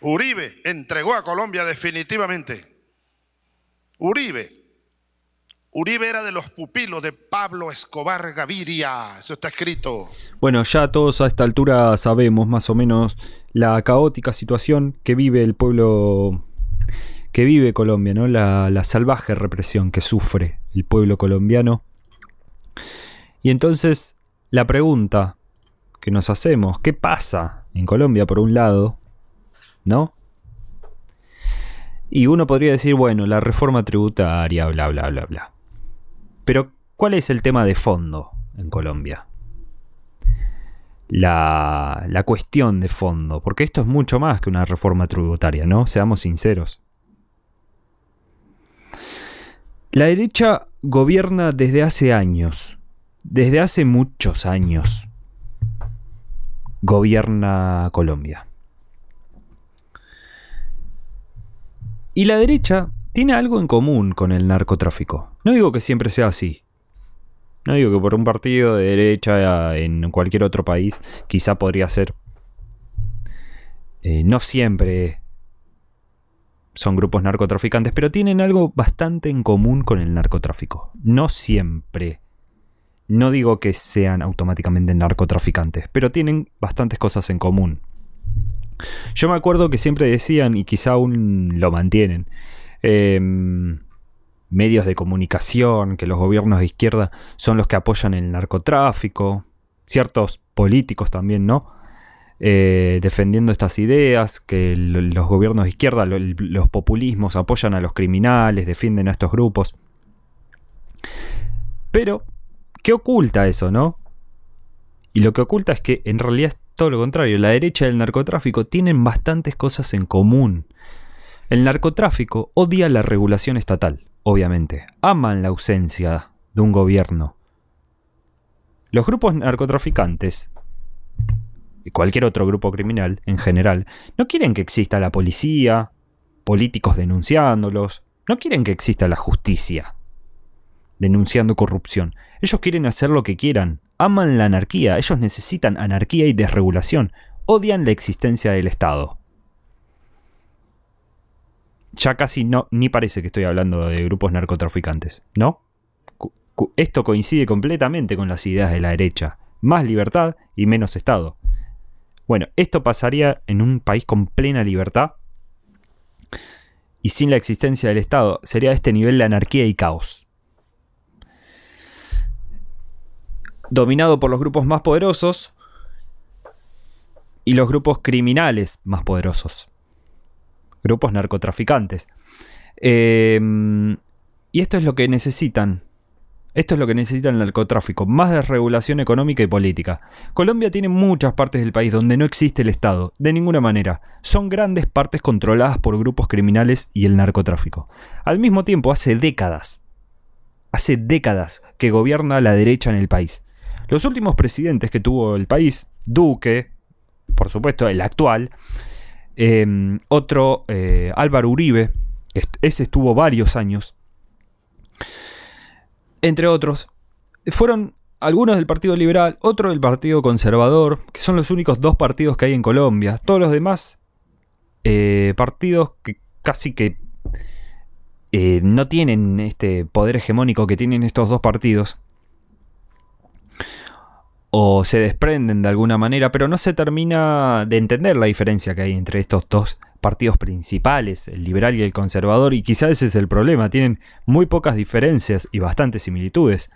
Uribe entregó a Colombia definitivamente. Uribe. Uribe era de los pupilos de Pablo Escobar Gaviria. Eso está escrito. Bueno, ya todos a esta altura sabemos más o menos la caótica situación que vive el pueblo que vive Colombia, ¿no? La, la salvaje represión que sufre el pueblo colombiano. Y entonces la pregunta que nos hacemos, ¿qué pasa en Colombia por un lado? ¿No? Y uno podría decir, bueno, la reforma tributaria, bla, bla, bla, bla. Pero, ¿cuál es el tema de fondo en Colombia? La, la cuestión de fondo, porque esto es mucho más que una reforma tributaria, ¿no? Seamos sinceros. La derecha gobierna desde hace años, desde hace muchos años, gobierna Colombia. Y la derecha tiene algo en común con el narcotráfico. No digo que siempre sea así. No digo que por un partido de derecha en cualquier otro país quizá podría ser. Eh, no siempre son grupos narcotraficantes, pero tienen algo bastante en común con el narcotráfico. No siempre. No digo que sean automáticamente narcotraficantes, pero tienen bastantes cosas en común. Yo me acuerdo que siempre decían, y quizá aún lo mantienen, em, medios de comunicación, que los gobiernos de izquierda son los que apoyan el narcotráfico, ciertos políticos también, ¿no? Eh, defendiendo estas ideas, que los gobiernos de izquierda, los populismos apoyan a los criminales, defienden a estos grupos. Pero, ¿qué oculta eso, no? Y lo que oculta es que en realidad todo lo contrario. La derecha y el narcotráfico tienen bastantes cosas en común. El narcotráfico odia la regulación estatal, obviamente. Aman la ausencia de un gobierno. Los grupos narcotraficantes y cualquier otro grupo criminal en general, no quieren que exista la policía, políticos denunciándolos, no quieren que exista la justicia denunciando corrupción. Ellos quieren hacer lo que quieran, aman la anarquía, ellos necesitan anarquía y desregulación, odian la existencia del Estado. Ya casi no, ni parece que estoy hablando de grupos narcotraficantes, ¿no? Esto coincide completamente con las ideas de la derecha. Más libertad y menos Estado. Bueno, esto pasaría en un país con plena libertad y sin la existencia del Estado. Sería este nivel de anarquía y caos. Dominado por los grupos más poderosos y los grupos criminales más poderosos. Grupos narcotraficantes. Em, y esto es lo que necesitan esto es lo que necesita el narcotráfico, más desregulación económica y política. Colombia tiene muchas partes del país donde no existe el Estado, de ninguna manera. Son grandes partes controladas por grupos criminales y el narcotráfico. Al mismo tiempo, hace décadas, hace décadas que gobierna la derecha en el país. Los últimos presidentes que tuvo el país, Duque, por supuesto el actual, em, otro, eh, Álvaro Uribe, ese estuvo varios años, entre otros, fueron algunos del Partido Liberal, otro del Partido Conservador, que son los únicos dos partidos que hay en Colombia. Todos los demás eh, partidos que casi que eh, no tienen este poder hegemónico que tienen estos dos partidos. O se desprenden de alguna manera, pero no se termina de entender la diferencia que hay entre estos dos partidos principales, el liberal y el conservador, y quizás ese es el problema, tienen muy pocas diferencias y bastantes similitudes.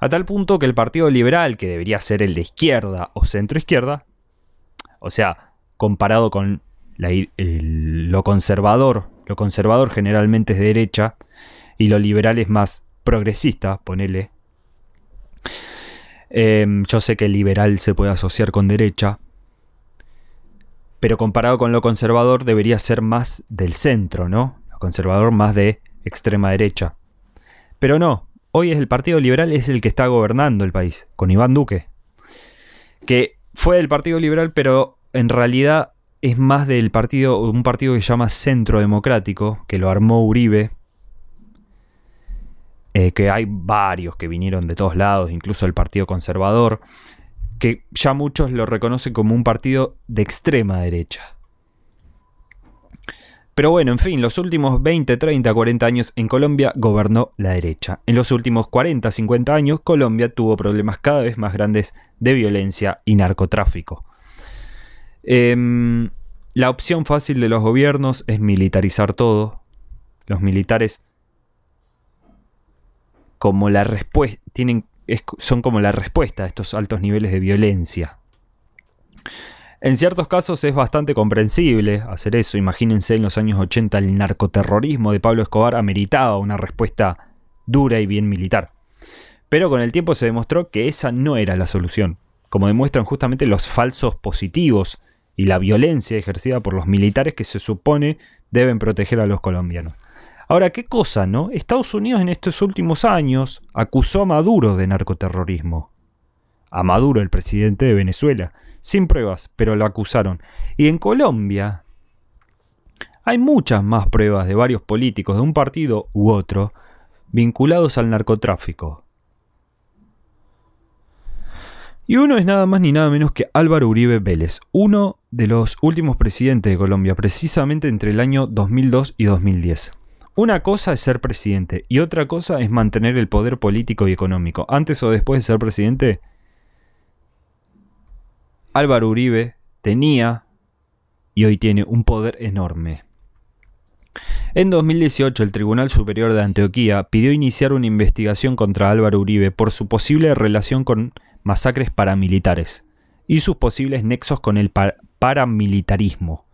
A tal punto que el Partido Liberal, que debería ser el de izquierda o centro izquierda, o sea, comparado con lo conservador, lo conservador generalmente es de derecha, y lo liberal es más progresista, ponele. Em, yo sé que liberal se puede asociar con derecha, pero comparado con lo conservador debería ser más del centro, ¿no? Lo conservador más de extrema derecha. Pero no, hoy es el Partido Liberal es el que está gobernando el país, con Iván Duque, que fue del Partido Liberal, pero en realidad es más del partido, un partido que se llama Centro Democrático, que lo armó Uribe, eh, que hay varios que vinieron de todos lados, incluso el Partido Conservador, que ya muchos lo reconocen como un partido de extrema derecha. Pero bueno, en fin, los últimos 20, 30, 40 años en Colombia gobernó la derecha. En los últimos 40, 50 años Colombia tuvo problemas cada vez más grandes de violencia y narcotráfico. Em, la opción fácil de los gobiernos es militarizar todo. Los militares como la respuesta son como la respuesta a estos altos niveles de violencia. En ciertos casos es bastante comprensible hacer eso. Imagínense en los años 80 el narcoterrorismo de Pablo Escobar ameritaba una respuesta dura y bien militar. Pero con el tiempo se demostró que esa no era la solución, como demuestran justamente los falsos positivos y la violencia ejercida por los militares que se supone deben proteger a los colombianos. Ahora, ¿qué cosa, no? Estados Unidos en estos últimos años acusó a Maduro de narcoterrorismo. A Maduro, el presidente de Venezuela sin pruebas, pero lo acusaron. Y en Colombia hay muchas más pruebas de varios políticos de un partido u otro vinculados al narcotráfico. Y uno es nada más ni nada menos que Álvaro Uribe Vélez, uno de los últimos presidentes de Colombia, precisamente entre el año 2002 y 2010. Una cosa es ser presidente y otra cosa es mantener el poder político y económico. Antes o después de ser presidente, Álvaro Uribe tenía y hoy tiene un poder enorme. En 2018 el Tribunal Superior de Antioquía pidió iniciar una investigación contra Álvaro Uribe por su posible relación con masacres paramilitares y sus posibles nexos con el paramilitarismo.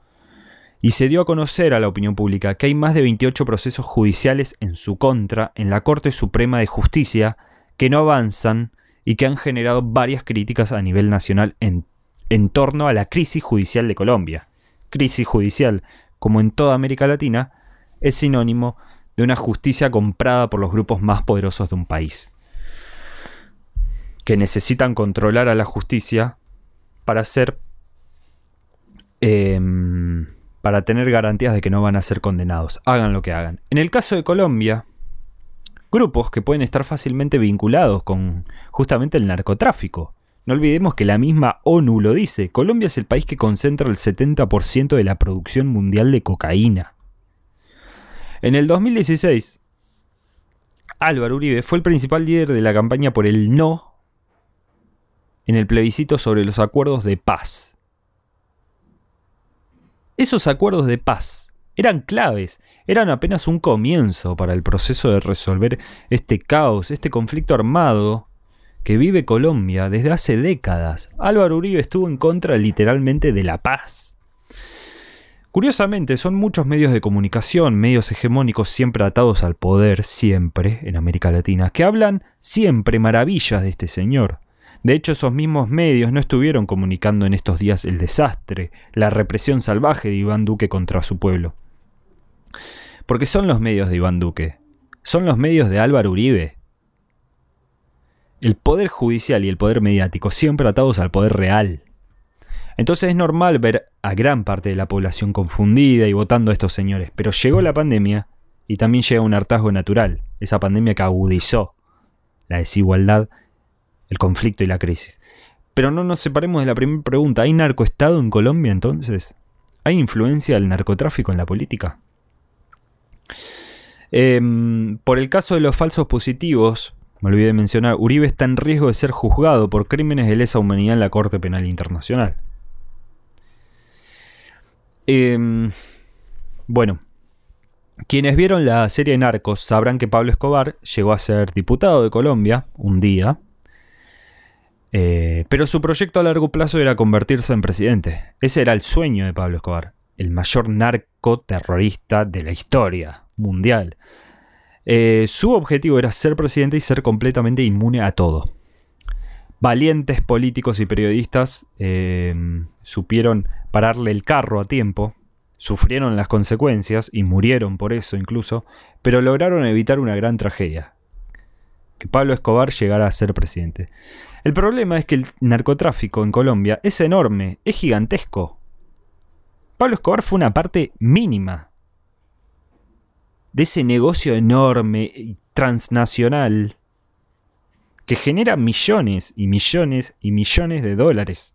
Y se dio a conocer a la opinión pública que hay más de 28 procesos judiciales en su contra en la Corte Suprema de Justicia que no avanzan y que han generado varias críticas a nivel nacional en torno a la crisis judicial de Colombia. Crisis judicial, como en toda América Latina, es sinónimo de una justicia comprada por los grupos más poderosos de un país, que necesitan controlar a la justicia para ser em, para tener garantías de que no van a ser condenados, hagan lo que hagan. En el caso de Colombia, grupos que pueden estar fácilmente vinculados con justamente el narcotráfico, no olvidemos que la misma ONU lo dice, Colombia es el país que concentra el 70% de la producción mundial de cocaína. En el 2016, Álvaro Uribe fue el principal líder de la campaña por el no en el plebiscito sobre los acuerdos de paz. Esos acuerdos de paz eran claves, eran apenas un comienzo para el proceso de resolver este caos, este conflicto armado que vive Colombia desde hace décadas. Álvaro Uribe estuvo en contra literalmente de la paz. Curiosamente, son muchos medios de comunicación, medios hegemónicos siempre atados al poder, siempre, en América Latina, que hablan siempre maravillas de este señor. De hecho, esos mismos medios no estuvieron comunicando en estos días el desastre, la represión salvaje de Iván Duque contra su pueblo. Porque son los medios de Iván Duque, son los medios de Álvaro Uribe, el poder judicial y el poder mediático siempre atados al poder real. Entonces es normal ver a gran parte de la población confundida y votando a estos señores, pero llegó la pandemia y también llega un hartazgo natural, esa pandemia que agudizó la desigualdad, el conflicto y la crisis. Pero no nos separemos de la primera pregunta, ¿hay narcoestado en Colombia entonces? ¿Hay influencia del narcotráfico en la política? Em, por el caso de los falsos positivos, me olvidé de mencionar, Uribe está en riesgo de ser juzgado por crímenes de lesa humanidad en la Corte Penal Internacional. Em, bueno, quienes vieron la serie Narcos sabrán que Pablo Escobar llegó a ser diputado de Colombia un día, eh, pero su proyecto a largo plazo era convertirse en presidente. Ese era el sueño de Pablo Escobar, el mayor narcoterrorista de la historia mundial. Eh, su objetivo era ser presidente y ser completamente inmune a todo. Valientes políticos y periodistas eh, supieron pararle el carro a tiempo, sufrieron las consecuencias y murieron por eso incluso, pero lograron evitar una gran tragedia, que Pablo Escobar llegara a ser presidente. El problema es que el narcotráfico en Colombia es enorme, es gigantesco. Pablo Escobar fue una parte mínima de ese negocio enorme y transnacional que genera millones y millones y millones de dólares.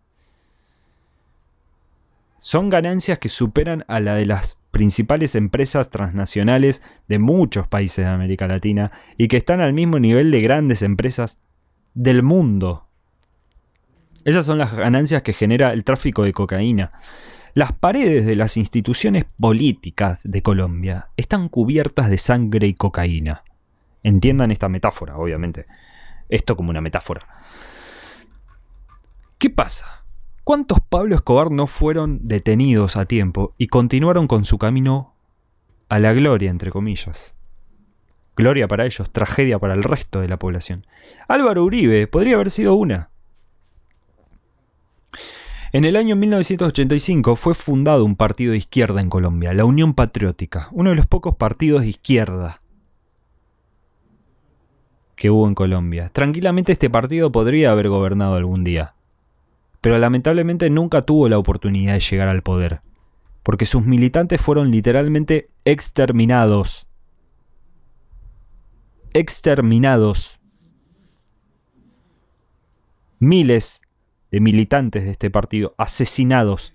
Son ganancias que superan a la de las principales empresas transnacionales de muchos países de América Latina y que están al mismo nivel de grandes empresas del mundo. Esas son las ganancias que genera el tráfico de cocaína. Las paredes de las instituciones políticas de Colombia están cubiertas de sangre y cocaína. Entiendan esta metáfora, obviamente. Esto como una metáfora. ¿Qué pasa? ¿Cuántos Pablo Escobar no fueron detenidos a tiempo y continuaron con su camino a la gloria, entre comillas? Gloria para ellos, tragedia para el resto de la población. Álvaro Uribe podría haber sido una. En el año 1985 fue fundado un partido de izquierda en Colombia, la Unión Patriótica, uno de los pocos partidos de izquierda que hubo en Colombia. Tranquilamente este partido podría haber gobernado algún día pero lamentablemente nunca tuvo la oportunidad de llegar al poder, porque sus militantes fueron literalmente exterminados. Exterminados. Miles de militantes de este partido asesinados.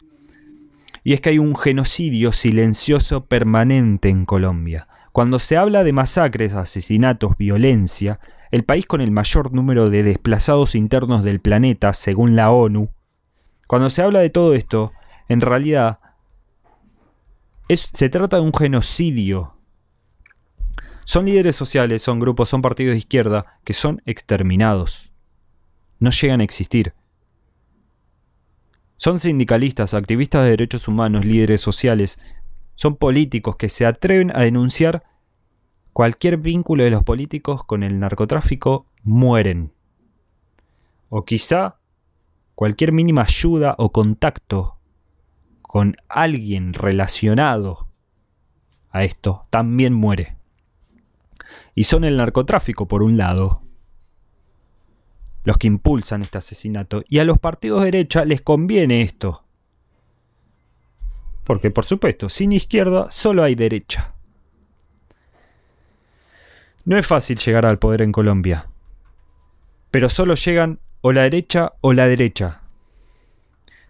Y es que hay un genocidio silencioso permanente en Colombia. Cuando se habla de masacres, asesinatos, violencia, el país con el mayor número de desplazados internos del planeta, según la ONU, cuando se habla de todo esto, en realidad se trata de un genocidio. Son líderes sociales, son grupos, son partidos de izquierda que son exterminados. No llegan a existir. Son sindicalistas, activistas de derechos humanos, líderes sociales. Son políticos que se atreven a denunciar cualquier vínculo de los políticos con el narcotráfico, mueren. O quizá cualquier mínima ayuda o contacto con alguien relacionado a esto también muere. Y son el narcotráfico, por un lado, los que impulsan este asesinato. Y a los partidos de derecha les conviene esto. Porque, por supuesto, sin izquierda solo hay derecha. No es fácil llegar al poder en Colombia. Pero solo llegan o la derecha o la derecha.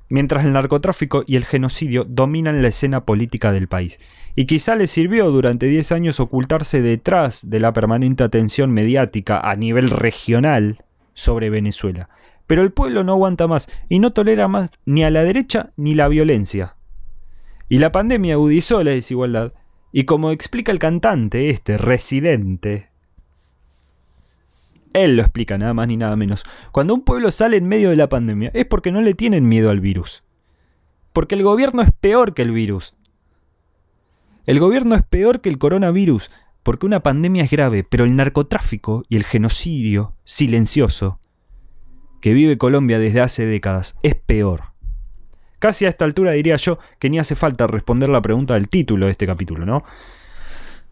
Mientras el narcotráfico y el genocidio dominan la escena política del país. Y quizá le sirvió durante 10 años ocultarse detrás de la permanente atención mediática a nivel regional sobre Venezuela. Pero el pueblo no aguanta más y no tolera más ni a la derecha ni la violencia. Y la pandemia agudizó la desigualdad. Y como explica el cantante este, residente él lo explica nada más ni nada menos. Cuando un pueblo sale en medio de la pandemia es porque no le tienen miedo al virus. Porque el gobierno es peor que el virus. El gobierno es peor que el coronavirus, porque una pandemia es grave, pero el narcotráfico y el genocidio silencioso que vive Colombia desde hace décadas es peor. Casi a esta altura diría yo que ni hace falta responder la pregunta del título de este capítulo, ¿no?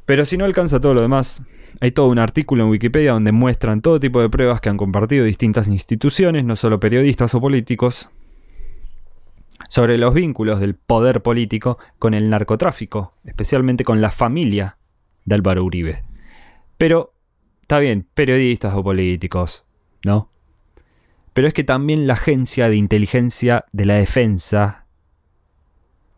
Pero si no alcanza todo lo demás, hay todo un artículo en Wikipedia donde muestran todo tipo de pruebas que han compartido distintas instituciones, no solo periodistas o políticos, sobre los vínculos del poder político con el narcotráfico, especialmente con la familia de Álvaro Uribe. Pero, está bien, periodistas o políticos, ¿no? Pero es que también la Agencia de Inteligencia de la Defensa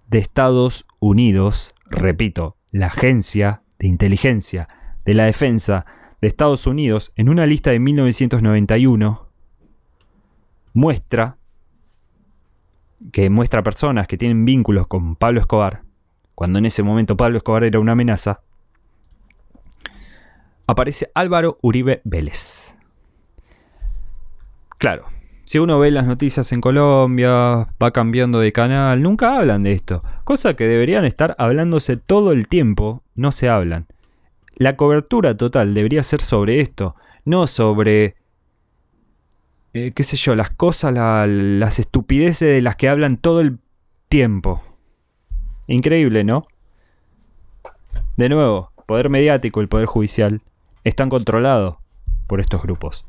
de Estados Unidos, repito, la Agencia de Inteligencia de la Defensa de Estados Unidos, en una lista de 1991, muestra que muestra personas que tienen vínculos con Pablo Escobar, cuando en ese momento Pablo Escobar era una amenaza, aparece Álvaro Uribe Vélez. Claro, si uno ve las noticias en Colombia, va cambiando de canal, nunca hablan de esto. Cosa que deberían estar hablándose todo el tiempo, no se hablan. La cobertura total debería ser sobre esto, no sobre, eh, qué sé yo, las cosas, las estupideces de las que hablan todo el tiempo. Increíble, ¿no? De nuevo, poder mediático y el poder judicial están controlados por estos grupos.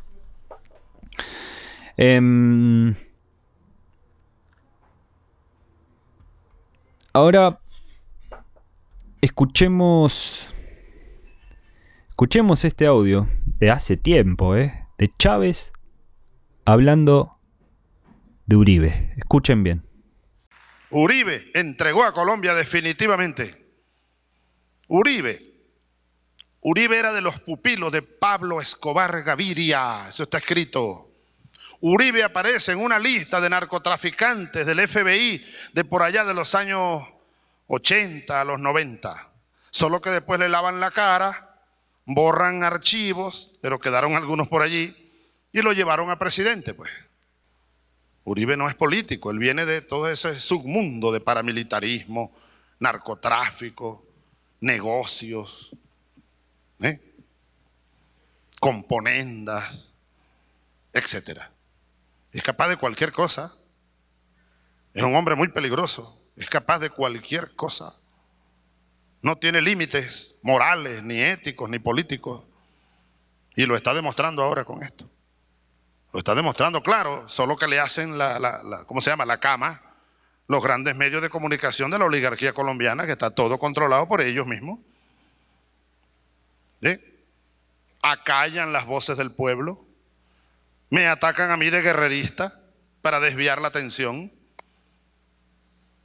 Em, ahora escuchemos Escuchemos este audio de hace tiempo, ¿eh? De Chávez hablando de Uribe. Escuchen bien. Uribe entregó a Colombia definitivamente. Uribe. Uribe era de los pupilos de Pablo Escobar Gaviria. Eso está escrito. Uribe aparece en una lista de narcotraficantes del FBI de por allá de los años 80 a los 90. Solo que después le lavan la cara, borran archivos, pero quedaron algunos por allí y lo llevaron a presidente, pues. Uribe no es político, él viene de todo ese submundo de paramilitarismo, narcotráfico, negocios, ¿eh? componendas, etcétera. Es capaz de cualquier cosa. Es un hombre muy peligroso. Es capaz de cualquier cosa. No tiene límites morales, ni éticos, ni políticos. Y lo está demostrando ahora con esto. Lo está demostrando, claro, solo que le hacen la, ¿cómo se llama? La cama, los grandes medios de comunicación de la oligarquía colombiana, que está todo controlado por ellos mismos. Acallan las voces del pueblo me atacan a mí de guerrerista para desviar la atención.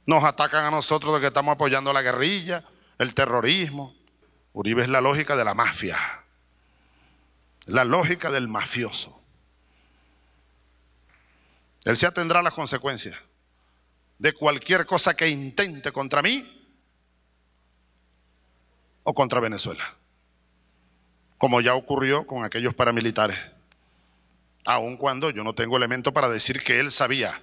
Nos atacan a nosotros de que estamos apoyando la guerrilla, el terrorismo. Uribe es la lógica de la mafia, la lógica del mafioso. Él se atendrá a las consecuencias de cualquier cosa que intente contra mí o contra Venezuela, como ya ocurrió con aquellos paramilitares aun cuando yo no tengo elemento para decir que él sabía.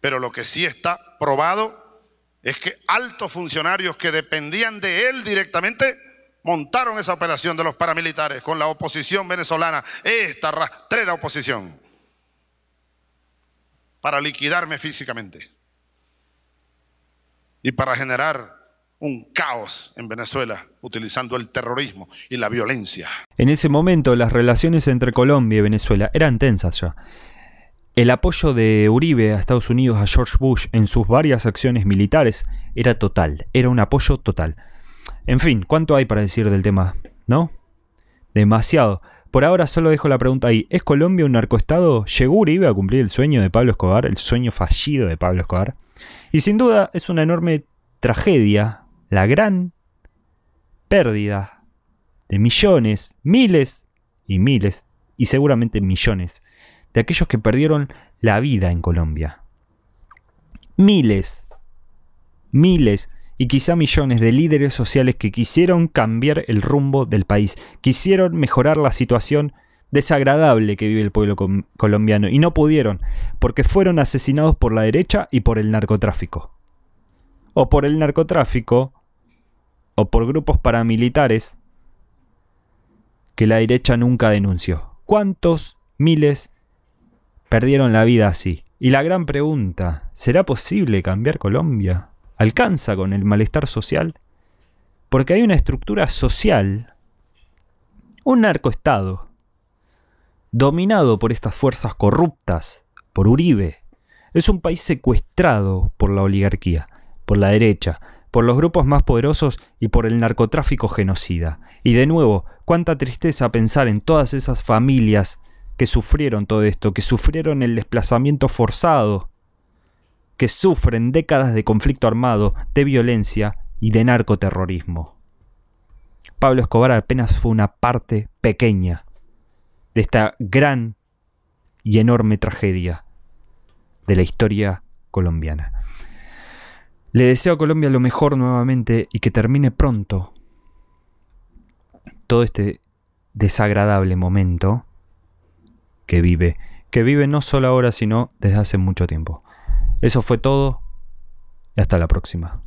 Pero lo que sí está probado es que altos funcionarios que dependían de él directamente montaron esa operación de los paramilitares con la oposición venezolana, esta rastrera oposición, para liquidarme físicamente y para generar un caos en Venezuela utilizando el terrorismo y la violencia. En ese momento las relaciones entre Colombia y Venezuela eran tensas ya. El apoyo de Uribe a Estados Unidos a George Bush en sus varias acciones militares era total, era un apoyo total. En fin, ¿cuánto hay para decir del tema? ¿No? Demasiado. Por ahora solo dejo la pregunta ahí. ¿Es Colombia un narcoestado? ¿Llegó Uribe a cumplir el sueño de Pablo Escobar, el sueño fallido de Pablo Escobar? Y sin duda es una enorme tragedia la gran pérdida de millones, miles y miles, y seguramente millones, de aquellos que perdieron la vida en Colombia. Miles, miles y quizá millones de líderes sociales que quisieron cambiar el rumbo del país, quisieron mejorar la situación desagradable que vive el pueblo colombiano y no pudieron porque fueron asesinados por la derecha y por el narcotráfico. O por el narcotráfico o por grupos paramilitares que la derecha nunca denunció. ¿Cuántos miles perdieron la vida así? Y la gran pregunta, ¿será posible cambiar Colombia? ¿Alcanza con el malestar social? Porque hay una estructura social, un narcoestado, dominado por estas fuerzas corruptas, por Uribe. Es un país secuestrado por la oligarquía, por la derecha, por los grupos más poderosos y por el narcotráfico genocida. Y de nuevo, cuánta tristeza pensar en todas esas familias que sufrieron todo esto, que sufrieron el desplazamiento forzado, que sufren décadas de conflicto armado, de violencia y de narcoterrorismo. Pablo Escobar apenas fue una parte pequeña de esta gran y enorme tragedia de la historia colombiana. Le deseo a Colombia lo mejor nuevamente y que termine pronto todo este desagradable momento que vive, que vive no solo ahora, sino desde hace mucho tiempo. Eso fue todo y hasta la próxima.